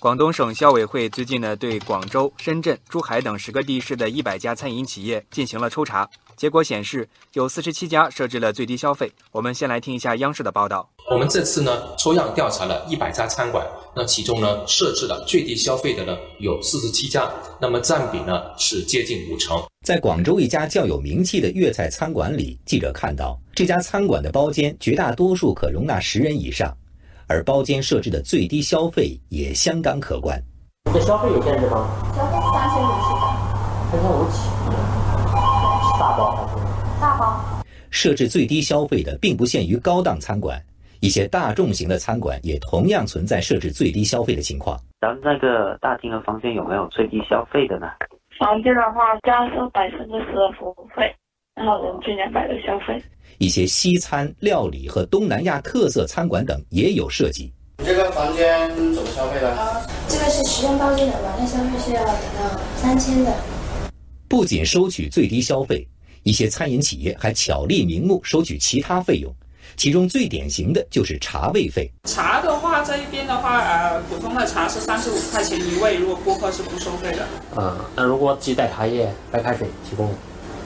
广东省消委会最近呢，对广州、深圳、珠海等十个地市的一百家餐饮企业进行了抽查，结果显示有四十七家设置了最低消费。我们先来听一下央视的报道。我们这次呢，抽样调查了一百家餐馆，那其中呢，设置了最低消费的呢有四十七家，那么占比呢是接近五成。在广州一家较有名气的粤菜餐馆里，记者看到这家餐馆的包间绝大多数可容纳十人以上。而包间设置的最低消费也相当可观。你的消费有限制吗？消费三千五起的。三千五起。大包还是？大包。设置最低消费的并不限于高档餐馆，一些大众型的餐馆也同样存在设置最低消费的情况。咱们那个大厅和房间有没有最低消费的呢？房间的话，加收百分之十的服务费，然后人均两百的消费。一些西餐、料理和东南亚特色餐馆等也有涉及。你这个房间怎么消费的？这个是实用包间的，晚上消费是要等到三千的。不仅收取最低消费，一些餐饮企业还巧立名目收取其他费用，其中最典型的就是茶位费。茶的话，这一边的话，呃，普通的茶是三十五块钱一位，如果顾客是不收费的。嗯，那如果自带茶叶、白开水提供？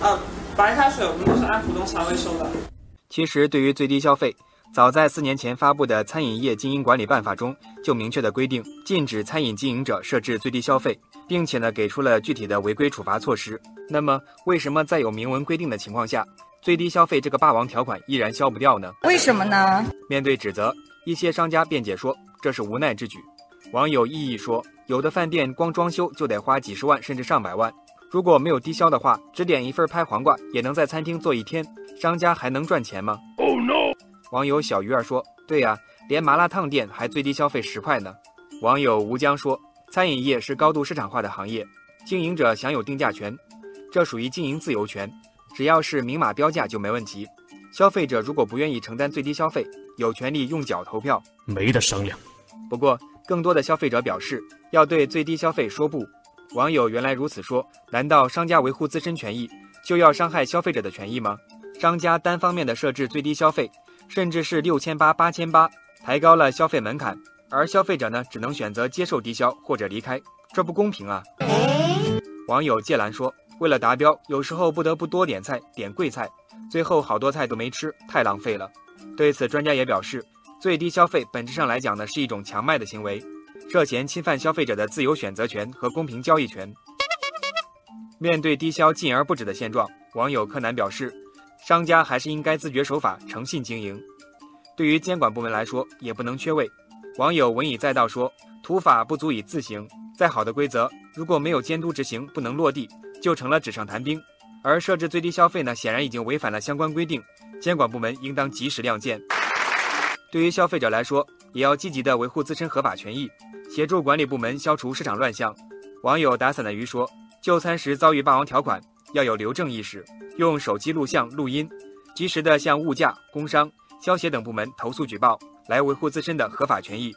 嗯。白开水我们都是按普通茶位收的。其实，对于最低消费，早在四年前发布的《餐饮业经营管理办法》中就明确的规定，禁止餐饮经营者设置最低消费，并且呢给出了具体的违规处罚措施。那么，为什么在有明文规定的情况下，最低消费这个霸王条款依然消不掉呢？为什么呢？面对指责，一些商家辩解说这是无奈之举。网友意义说，有的饭店光装修就得花几十万甚至上百万。如果没有低消的话，只点一份拍黄瓜也能在餐厅坐一天，商家还能赚钱吗？Oh no！网友小鱼儿说：“对呀，连麻辣烫店还最低消费十块呢。”网友吴江说：“餐饮业是高度市场化的行业，经营者享有定价权，这属于经营自由权，只要是明码标价就没问题。消费者如果不愿意承担最低消费，有权利用脚投票，没得商量。不过，更多的消费者表示要对最低消费说不。”网友原来如此说，难道商家维护自身权益就要伤害消费者的权益吗？商家单方面的设置最低消费，甚至是六千八、八千八，抬高了消费门槛，而消费者呢，只能选择接受低消或者离开，这不公平啊！网友芥兰说，为了达标，有时候不得不多点菜，点贵菜，最后好多菜都没吃，太浪费了。对此，专家也表示，最低消费本质上来讲呢，是一种强卖的行为。涉嫌侵犯消费者的自由选择权和公平交易权。面对低消禁而不止的现状，网友柯南表示，商家还是应该自觉守法、诚信经营。对于监管部门来说，也不能缺位。网友文以载道说：“土法不足以自行，再好的规则，如果没有监督执行，不能落地，就成了纸上谈兵。而设置最低消费呢，显然已经违反了相关规定，监管部门应当及时亮剑。对于消费者来说，也要积极地维护自身合法权益。”协助管理部门消除市场乱象。网友打伞的鱼说：“就餐时遭遇霸王条款，要有留证意识，用手机录像、录音，及时的向物价、工商、消协等部门投诉举报，来维护自身的合法权益。”